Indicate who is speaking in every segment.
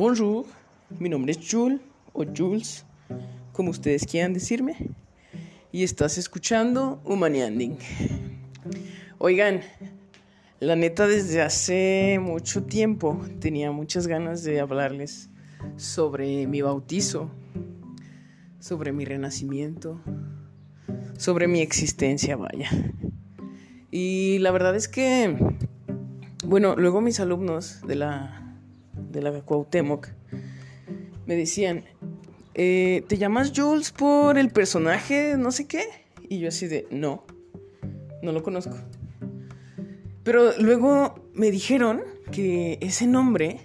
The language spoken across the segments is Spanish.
Speaker 1: Bonjour, mi nombre es Jules o Jules, como ustedes quieran decirme, y estás escuchando Humanianding. Oigan, la neta desde hace mucho tiempo tenía muchas ganas de hablarles sobre mi bautizo, sobre mi renacimiento, sobre mi existencia, vaya. Y la verdad es que, bueno, luego mis alumnos de la, de la Cuauhtémoc me decían, eh, ¿te llamas Jules por el personaje no sé qué? Y yo así de, no, no lo conozco. Pero luego me dijeron que ese nombre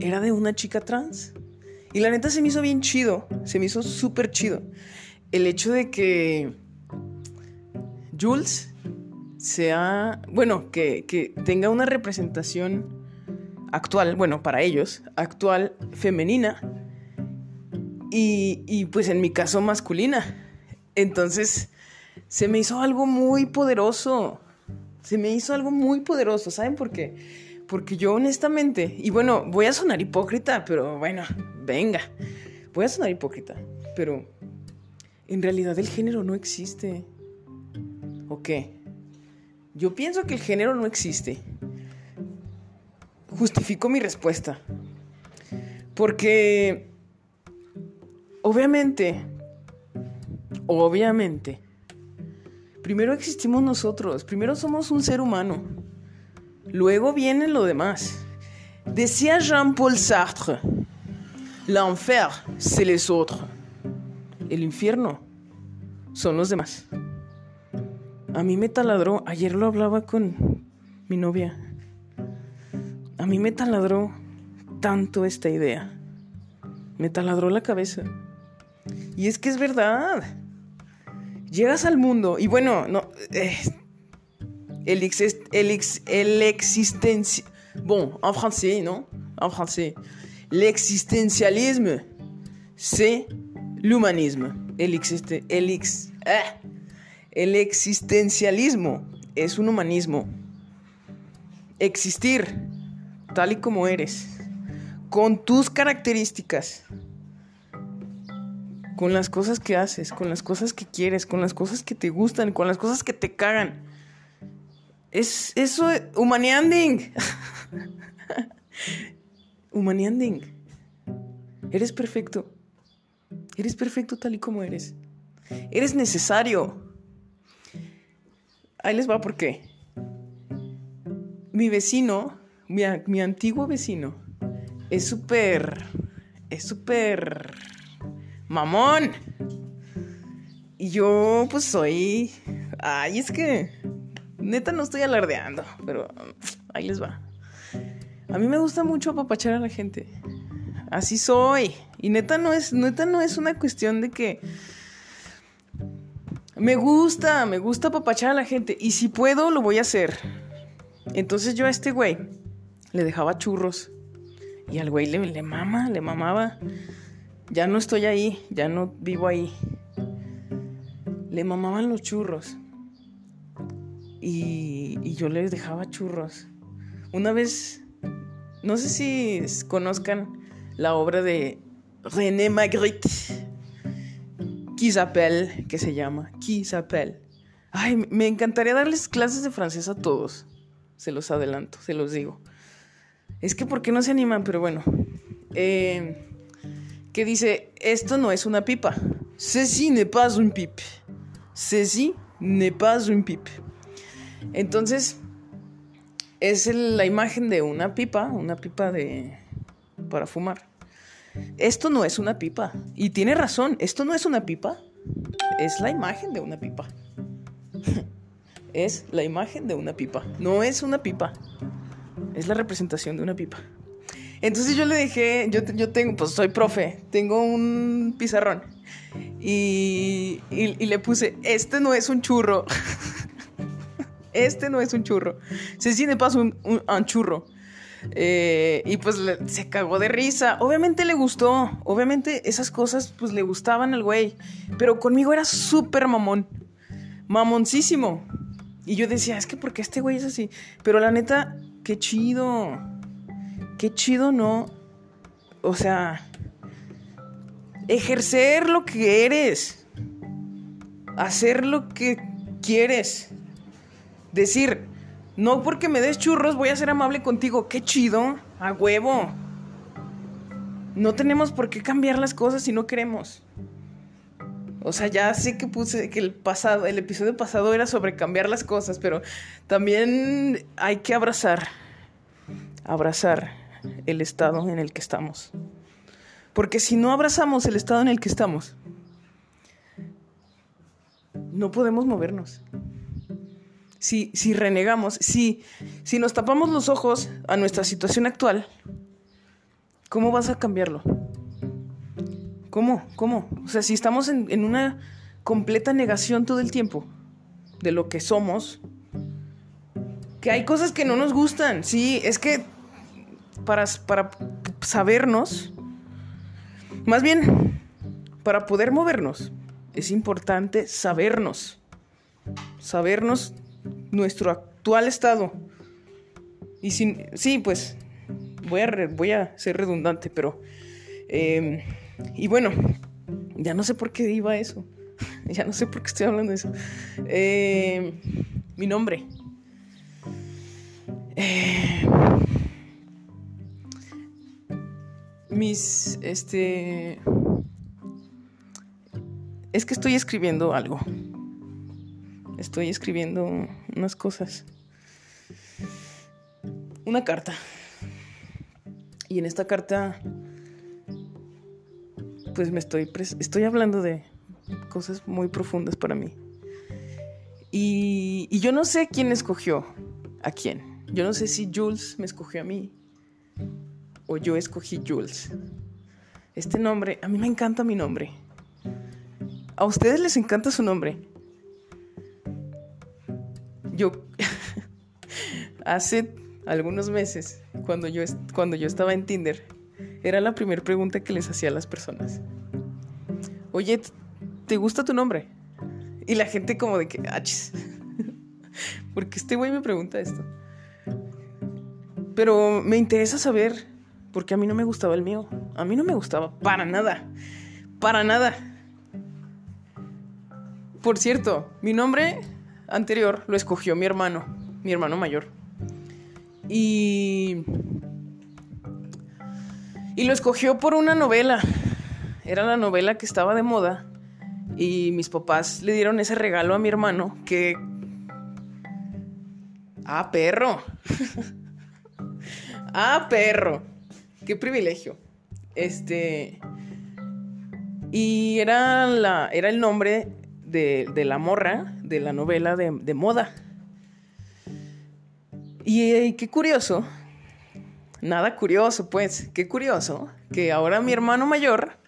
Speaker 1: era de una chica trans. Y la neta se me hizo bien chido, se me hizo súper chido. El hecho de que Jules sea, bueno, que, que tenga una representación actual, bueno, para ellos, actual femenina y, y, pues en mi caso masculina. Entonces se me hizo algo muy poderoso, se me hizo algo muy poderoso, ¿saben por qué? Porque yo honestamente, y bueno, voy a sonar hipócrita, pero bueno, venga, voy a sonar hipócrita, pero en realidad el género no existe. ¿O qué? Yo pienso que el género no existe. Justifico mi respuesta. Porque, obviamente, obviamente, primero existimos nosotros, primero somos un ser humano, luego viene lo demás. Decía Jean-Paul Sartre, l'enfer, c'est les autres. El infierno son los demás. A mí me taladró, ayer lo hablaba con mi novia. A mí me taladró tanto esta idea. Me taladró la cabeza. Y es que es verdad. Llegas al mundo y bueno, no. Eh, el, ex, el, ex, el. Bon, en français, ¿no? En français. L'existentialisme, c'est l'humanisme. El, existe, el, ex, ah, el existencialismo es un humanismo. Existir tal y como eres, con tus características, con las cosas que haces, con las cosas que quieres, con las cosas que te gustan, con las cosas que te cagan. Es eso, humanianding. humanianding. Eres perfecto. Eres perfecto tal y como eres. Eres necesario. Ahí les va por qué. Mi vecino, mi, mi antiguo vecino, es súper, es súper mamón. Y yo pues soy... Ay, es que... Neta no estoy alardeando, pero ahí les va. A mí me gusta mucho apapachar a la gente. Así soy. Y neta no es, neta no es una cuestión de que me gusta, me gusta apapachar a la gente. Y si puedo, lo voy a hacer. Entonces yo a este güey le dejaba churros. Y al güey le, mama, le mamaba. Ya no estoy ahí, ya no vivo ahí. Le mamaban los churros. Y, yo les dejaba churros. Una vez, no sé si conozcan la obra de René Magritte qui s'appelle, que se llama, qui s'appelle. Ay, me encantaría darles clases de francés a todos. Se los adelanto, se los digo. Es que, ¿por qué no se animan? Pero bueno. Eh, que dice, esto no es una pipa. Ceci n'est pas un pipe. Ceci n'est pas un pipe. Entonces, es la imagen de una pipa, una pipa de... para fumar. Esto no es una pipa. Y tiene razón, esto no es una pipa. Es la imagen de una pipa. es la imagen de una pipa. No es una pipa. Es la representación de una pipa. Entonces yo le dije, yo, yo tengo, pues soy profe, tengo un pizarrón. Y, y, le puse, este no es un churro. este no es un churro. Se tiene paso un, churro. Eh, y pues se cagó de risa. Obviamente le gustó. Obviamente esas cosas pues le gustaban al güey. Pero conmigo era súper mamón. Mamoncísimo. Y yo decía, es que porque este güey es así. Pero la neta, qué chido. Qué chido no o sea, ejercer lo que eres, hacer lo que quieres, decir, no porque me des churros voy a ser amable contigo, qué chido, a huevo. No tenemos por qué cambiar las cosas si no queremos. O sea, ya sé que puse que el pasado, el episodio pasado era sobre cambiar las cosas, pero también hay que abrazar, abrazar el estado en el que estamos. Porque si no abrazamos el estado en el que estamos, no podemos movernos. Si, si renegamos, si, si nos tapamos los ojos a nuestra situación actual, ¿cómo vas a cambiarlo? ¿Cómo? ¿Cómo? O sea, si estamos en, una completa negación todo el tiempo de lo que somos, que hay cosas que no nos gustan, sí, es que para, para sabernos, más bien, para poder movernos, es importante sabernos, sabernos nuestro actual estado. Y sin, sí, pues voy a, voy a ser redundante, pero em, y bueno, ya no sé por qué iba eso. ya no sé por qué estoy hablando de eso. Eh, mi nombre. Eh, mis, este... Es que estoy escribiendo algo. Estoy escribiendo unas cosas. Una carta. Y en esta carta pues me estoy, estoy hablando de cosas muy profundas para mí. Y, y, yo no sé quién escogió a quién. Yo no sé si Jules me escogió a mí o yo escogí Jules. Este nombre, a mí me encanta mi nombre. ¿A ustedes les encanta su nombre? Yo, hace algunos meses, cuando yo, cuando yo estaba en Tinder, era la primera pregunta que les hacía a las personas. Oye, ¿te gusta tu nombre? Y la gente como de que, achis. Porque este güey me pregunta esto. Pero me interesa saber, porque a mí no me gustaba el mío. A mí no me gustaba para nada. Para nada. Por cierto, mi nombre anterior lo escogió mi hermano, mi hermano mayor. Y y lo escogió por una novela. Era la novela que estaba de moda. Y mis papás le dieron ese regalo a mi hermano que... Ah, perro. ah, perro. Qué privilegio. Este... Y era, la, era el nombre de, la morra de la novela de, de moda. Y qué curioso Nada curioso, pues. Qué curioso que ahora mi hermano mayor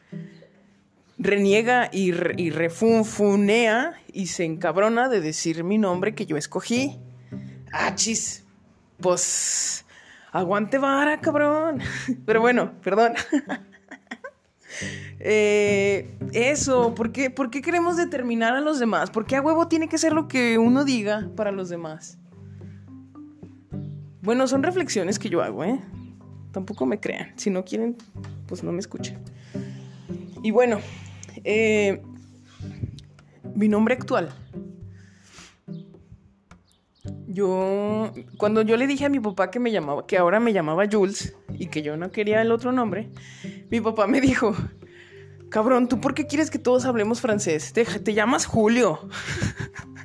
Speaker 1: reniega y, y refunfunea y se encabrona de decir mi nombre que yo escogí. ¡Achis! Pues. Aguante vara, cabrón. Pero bueno, perdón. Eh, eso, ¿por qué, ¿por qué queremos determinar a los demás? ¿Por qué a huevo tiene que ser lo que uno diga para los demás? Bueno, son reflexiones que yo hago, ¿eh? Tampoco me crean. Si no quieren, pues no me escuchen. Y bueno, eh, mi nombre actual. Yo, cuando yo le dije a mi papá que me llamaba, que ahora me llamaba Jules y que yo no quería el otro nombre, mi papá me dijo, cabrón, ¿tú por qué quieres que todos hablemos francés? Te, te llamas Julio.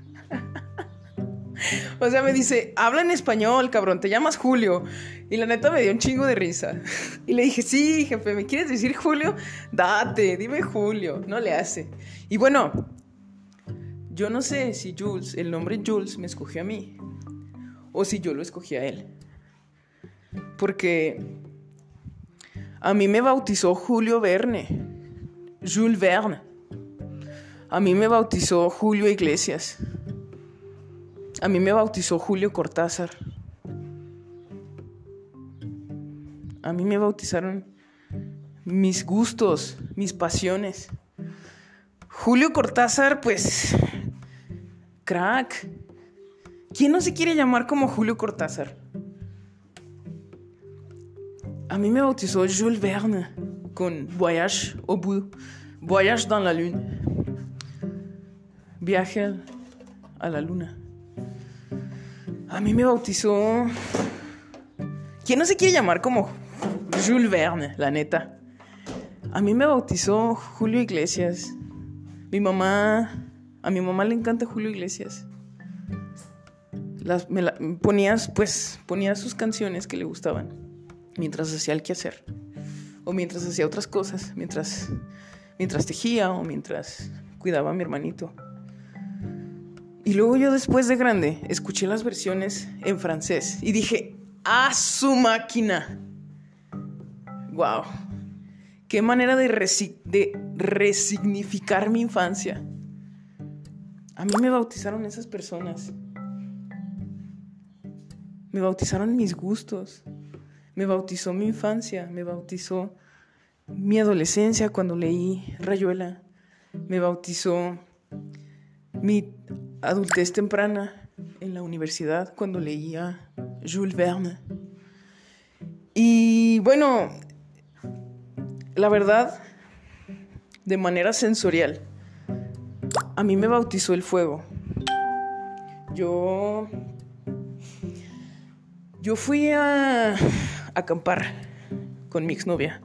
Speaker 1: O sea, me dice, habla en español, cabrón, te llamas Julio. Y la neta me dio un chingo de risa. Y le dije, sí, jefe, ¿me quieres decir Julio? Date, dime Julio. No le hace. Y bueno, yo no sé si Jules, el nombre Jules, me escogió a mí. O si yo lo escogí a él. Porque a mí me bautizó Julio Verne. Jules Verne. A mí me bautizó Julio Iglesias. A mí me bautizó Julio Cortázar. A mí me bautizaron mis gustos, mis pasiones. Julio Cortázar, pues, crack. ¿Quién no se quiere llamar como Julio Cortázar? a mí me bautizó Jules Verne con Voyage au bout, Voyage dans la lune, viaje a la luna. A mí me bautizó. ¿Quién no se quiere llamar como Jules Verne, la neta? A mí me bautizó Julio Iglesias. Mi mamá. A mi mamá le encanta Julio Iglesias. Las, me ponías, pues, ponía sus canciones que le gustaban mientras hacía el quehacer. O mientras hacía otras cosas. Mientras, mientras tejía o mientras cuidaba a mi hermanito. Y luego yo después de grande escuché las versiones en francés y dije, ¡a su máquina! ¡Wow! ¡Qué manera de, de resignificar mi infancia! A mí me bautizaron esas personas. Me bautizaron mis gustos. Me bautizó mi infancia. Me bautizó mi adolescencia cuando leí Rayuela. Me bautizó mi adultez temprana en la universidad cuando leía Jules Verne. Y bueno, la verdad, de manera sensorial, a mí me bautizó el fuego. Yo. Yo fui a acampar con mi exnovia.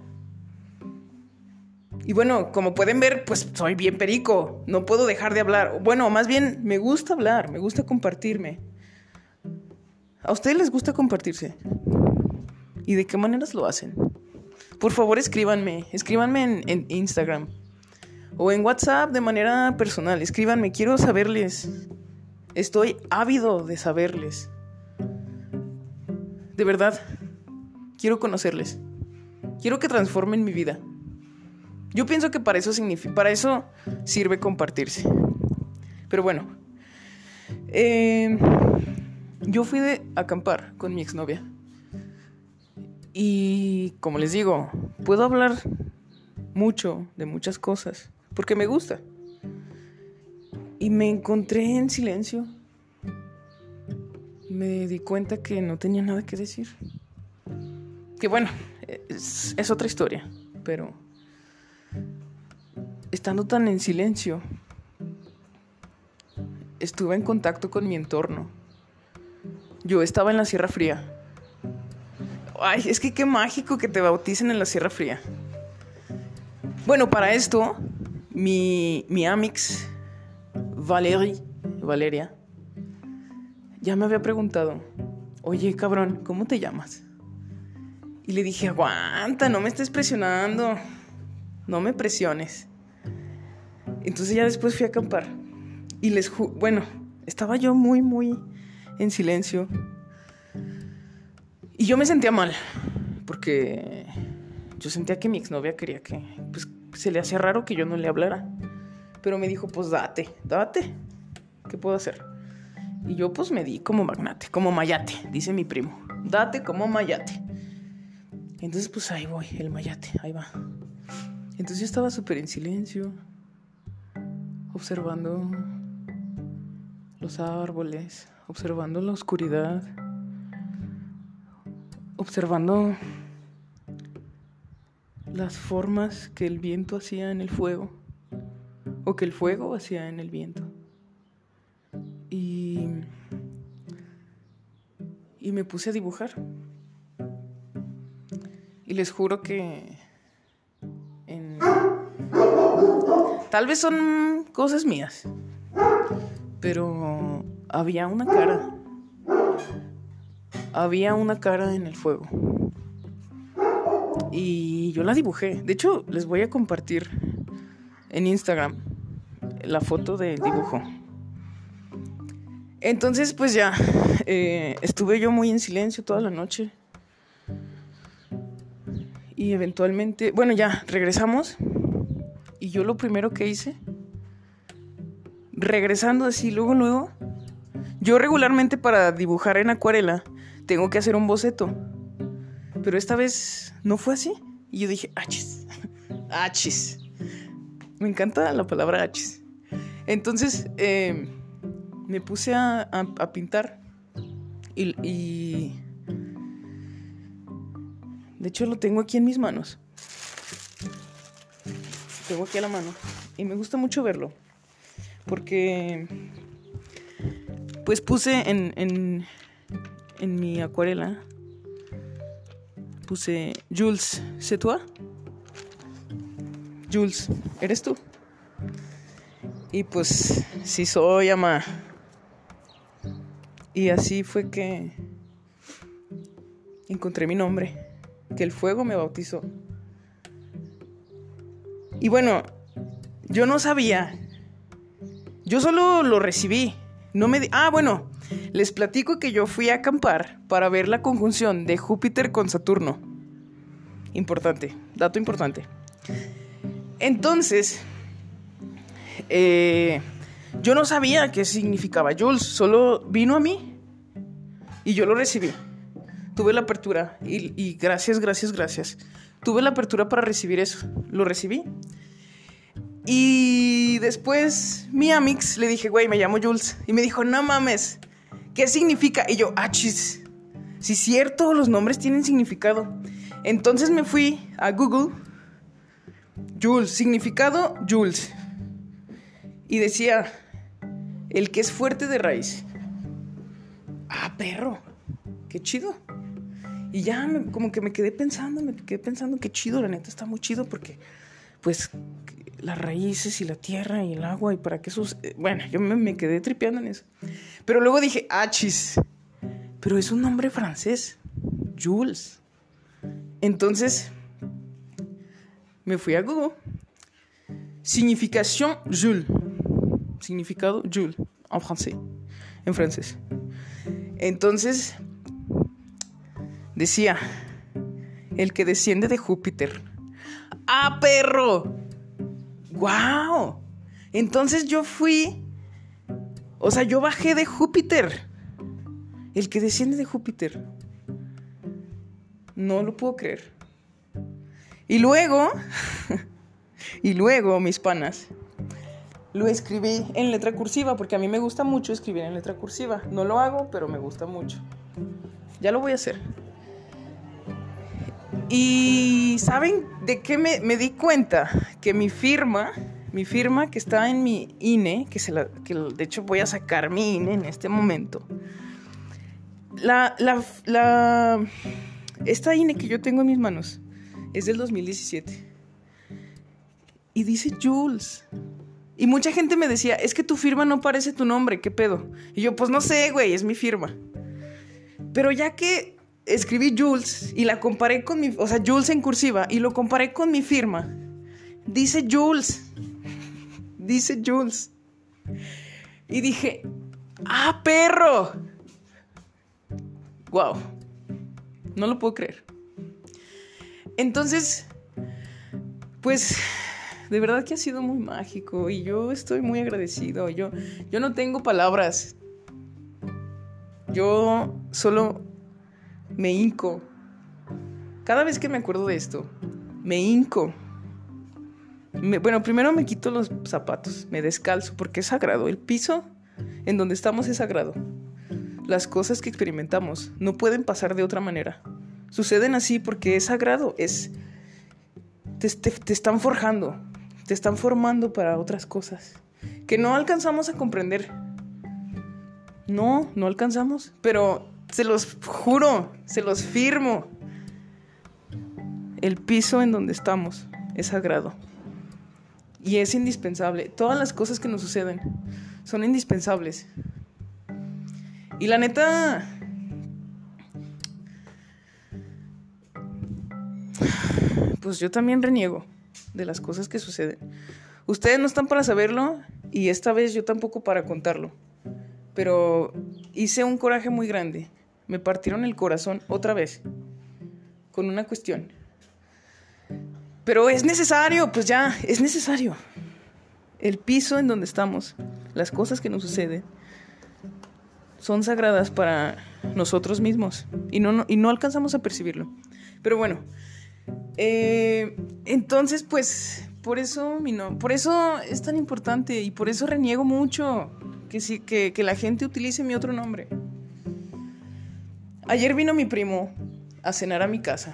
Speaker 1: Y bueno, como pueden ver, pues soy bien perico, no puedo dejar de hablar. Bueno, más bien me gusta hablar, me gusta compartirme. ¿A ustedes les gusta compartirse? ¿Y de qué maneras lo hacen? Por favor, escríbanme, escríbanme en, Instagram o en WhatsApp de manera personal. Escríbanme, quiero saberles. Estoy ávido de saberles. De verdad, quiero conocerles. Quiero que transformen mi vida. Yo pienso que para eso, para eso sirve compartirse. Pero bueno, em, yo fui de acampar con mi exnovia. Y como les digo, puedo hablar mucho de muchas cosas, porque me gusta. Y me encontré en silencio. Me di cuenta que no tenía nada que decir. Que bueno, es otra historia, pero estando tan en silencio, estuve en contacto con mi entorno. Yo estaba en la Sierra Fría. Ay, es que qué mágico que te bauticen en la Sierra Fría. Bueno, para esto, mi, mi amix, Valerie, Valeria, ya me había preguntado, oye cabrón, ¿cómo te llamas? Y le dije, aguanta, no me estés presionando, no me presiones. Entonces ya después fui a acampar. Y les... Bueno, estaba yo muy, muy en silencio. Y yo me sentía mal. Porque yo sentía que mi exnovia quería que... Pues se le hacía raro que yo no le hablara. Pero me dijo, pues date, date. ¿Qué puedo hacer? Y yo pues me di como magnate, como mayate, dice mi primo. Date como mayate. Entonces pues ahí voy, el mayate, ahí va. Entonces yo estaba súper en silencio observando los árboles, observando la oscuridad, observando las formas que el viento hacía en el fuego o que el fuego hacía en el viento. Y, y me puse a dibujar. Y les juro que Tal vez son cosas mías. Pero había una cara. Había una cara en el fuego. Y yo la dibujé. De hecho, les voy a compartir en Instagram la foto del dibujo. Entonces, pues ya, eh, estuve yo muy en silencio toda la noche. Y eventualmente, bueno, ya, regresamos. Y yo lo primero que hice regresando así, luego, luego, yo regularmente para dibujar en acuarela tengo que hacer un boceto. Pero esta vez no fue así. Y yo dije, achis, achis. Me encanta la palabra achis. Entonces eh, me puse a, pintar y, y De hecho, lo tengo aquí en mis manos. Tengo aquí a la mano. Y me gusta mucho verlo. Porque. Pues puse en, en, mi acuarela. Puse Jules, ¿c'est toi? Jules, ¿eres tú? Y pues, sí soy, ama. Y así fue que encontré mi nombre, que el fuego me bautizó. Y bueno, yo no sabía. Yo solo lo recibí. No me ah, bueno, les platico que yo fui a acampar para ver la conjunción de Júpiter con Saturno. Importante, dato importante. Entonces, eh, yo no sabía qué significaba Jules, solo vino a mí y yo lo recibí. Tuve la apertura y, gracias, gracias, gracias. Tuve la apertura para recibir eso, lo recibí. Y después mi amix le dije, güey, me llamo Jules. Y me dijo, no mames, ¿qué significa? Y yo, ah, chis. Si es cierto, los nombres tienen significado. Entonces me fui a Google. Jules, significado Jules. Y decía, el que es fuerte de raíz. Ah, perro, qué chido. Y ya como que me quedé pensando, me quedé pensando qué chido, la neta está muy chido porque pues las raíces y la tierra y el agua y para qué sus... Eh, bueno, yo me, quedé tripeando en eso. Pero luego dije, ah, chis, pero es un nombre francés, Jules. Entonces me fui a Google. Significación Jules significado Jules, en francés, en francés. Entonces, decía, el que desciende de Júpiter. ¡Ah, perro! ¡Wow! Entonces yo fui, o sea, yo bajé de Júpiter. El que desciende de Júpiter. No lo puedo creer. Y luego, y luego, mis panas, lo escribí en letra cursiva porque a mí me gusta mucho escribir en letra cursiva. No lo hago, pero me gusta mucho. Ya lo voy a hacer. Y ¿saben de qué me, di cuenta? Que mi firma, mi firma que está en mi INE, que, se que de hecho voy a sacar mi INE en este momento. La, la, la, esta INE que yo tengo en mis manos es del 2017. Y dice Jules. Y mucha gente me decía, es que tu firma no parece tu nombre, ¿qué pedo? Y yo, pues no sé, güey, es mi firma. Pero ya que escribí Jules y la comparé con mi, o sea, Jules en cursiva, y lo comparé con mi firma, dice Jules. Dice Jules. Y dije, ¡ah, perro! ¡Wow! No lo puedo creer. Entonces, pues de verdad que ha sido muy mágico y yo estoy muy agradecido. Yo, yo no tengo palabras. Yo solo me hinco. Cada vez que me acuerdo de esto, me hinco. bueno, primero me quito los zapatos, me descalzo porque es sagrado. El piso en donde estamos es sagrado. Las cosas que experimentamos no pueden pasar de otra manera. Suceden así porque es sagrado, es te están forjando, te están formando para otras cosas que no alcanzamos a comprender. No, no alcanzamos, pero se los juro, se los firmo. El piso en donde estamos es sagrado y es indispensable. Todas las cosas que nos suceden son indispensables. Y la neta, pues yo también reniego de las cosas que suceden. Ustedes no están para saberlo y esta vez yo tampoco para contarlo. Pero hice un coraje muy grande. Me partieron el corazón otra vez con una cuestión. Pero es necesario, pues ya, es necesario. El piso en donde estamos, las cosas que nos suceden, son sagradas para nosotros mismos y no, y no alcanzamos a percibirlo. Pero bueno, eh, entonces, pues, por eso, por eso es tan importante y por eso reniego mucho que, que, que la gente utilice mi otro nombre. Ayer vino mi primo a cenar a mi casa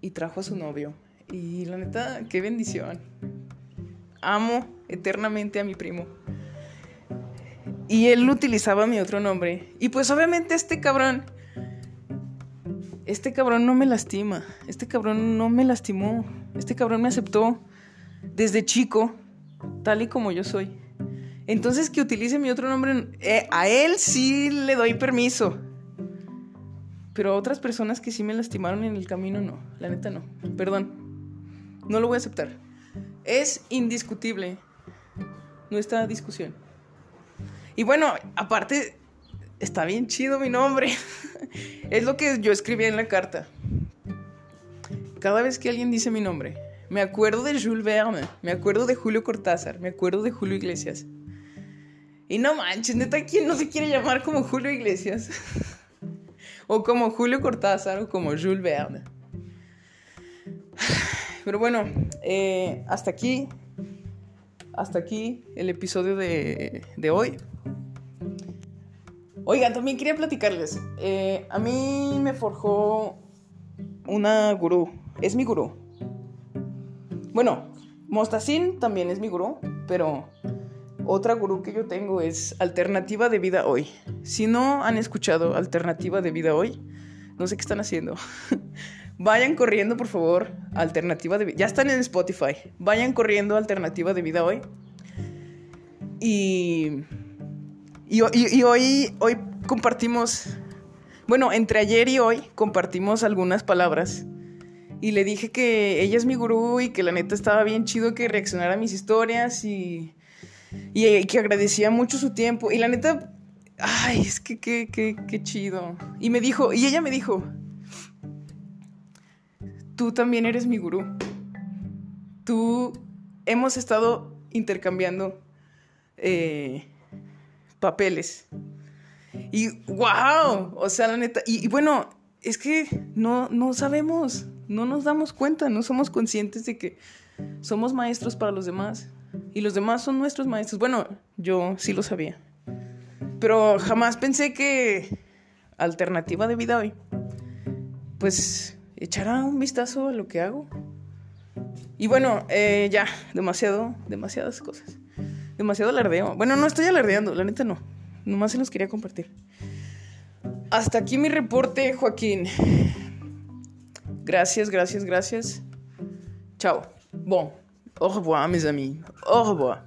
Speaker 1: y trajo a su novio. Y la neta, qué bendición. Amo eternamente a mi primo. Y él utilizaba mi otro nombre. Y pues obviamente este cabrón, este cabrón no me lastima. Este cabrón no me lastimó. Este cabrón me aceptó desde chico, tal y como yo soy. Entonces que utilice mi otro nombre, eh, a él sí le doy permiso. Pero a otras personas que sí me lastimaron en el camino, no. La neta no. Perdón. No lo voy a aceptar. Es indiscutible nuestra discusión. Y bueno, aparte, está bien chido mi nombre. es lo que yo escribí en la carta. Cada vez que alguien dice mi nombre, me acuerdo de Jules Verne, me acuerdo de Julio Cortázar, me acuerdo de Julio Iglesias. Y no manches, neta, ¿quién no se quiere llamar como Julio Iglesias? o como Julio Cortázar o como Jules Verne. Pero bueno, eh, hasta aquí, hasta aquí el episodio de, hoy. Oigan, también quería platicarles. Eh, a mí me forjó una gurú. Es mi gurú. Bueno, Mostacín también es mi gurú, pero otra gurú que yo tengo es Alternativa de Vida Hoy. Si no han escuchado Alternativa de Vida Hoy, no sé qué están haciendo. Vayan corriendo, por favor, Alternativa de Vida. Ya están en Spotify. Vayan corriendo Alternativa de Vida Hoy. Y, y, y, hoy, hoy compartimos, bueno, entre ayer y hoy compartimos algunas palabras. Y le dije que ella es mi gurú y que la neta estaba bien chido que reaccionara a mis historias y y que agradecía mucho su tiempo. Y la neta, ay, es que qué, qué, qué chido. Y me dijo, y ella me dijo, tú también eres mi gurú. Tú hemos estado intercambiando eh, papeles. Y wow, o sea, la neta, y, bueno, es que no, no sabemos, no nos damos cuenta, no somos conscientes de que somos maestros para los demás. Y los demás son nuestros maestros. Bueno, yo sí lo sabía. Pero jamás pensé que alternativa de vida hoy, pues echará un vistazo a lo que hago. Y bueno, eh, ya, demasiado, demasiadas cosas. Demasiado alardeo. Bueno, no estoy alardeando, la neta no. Nomás se los quería compartir. Hasta aquí mi reporte, Joaquín. Gracias, gracias, gracias. Chao. Bon. Au revoir, mes amis. Au revoir.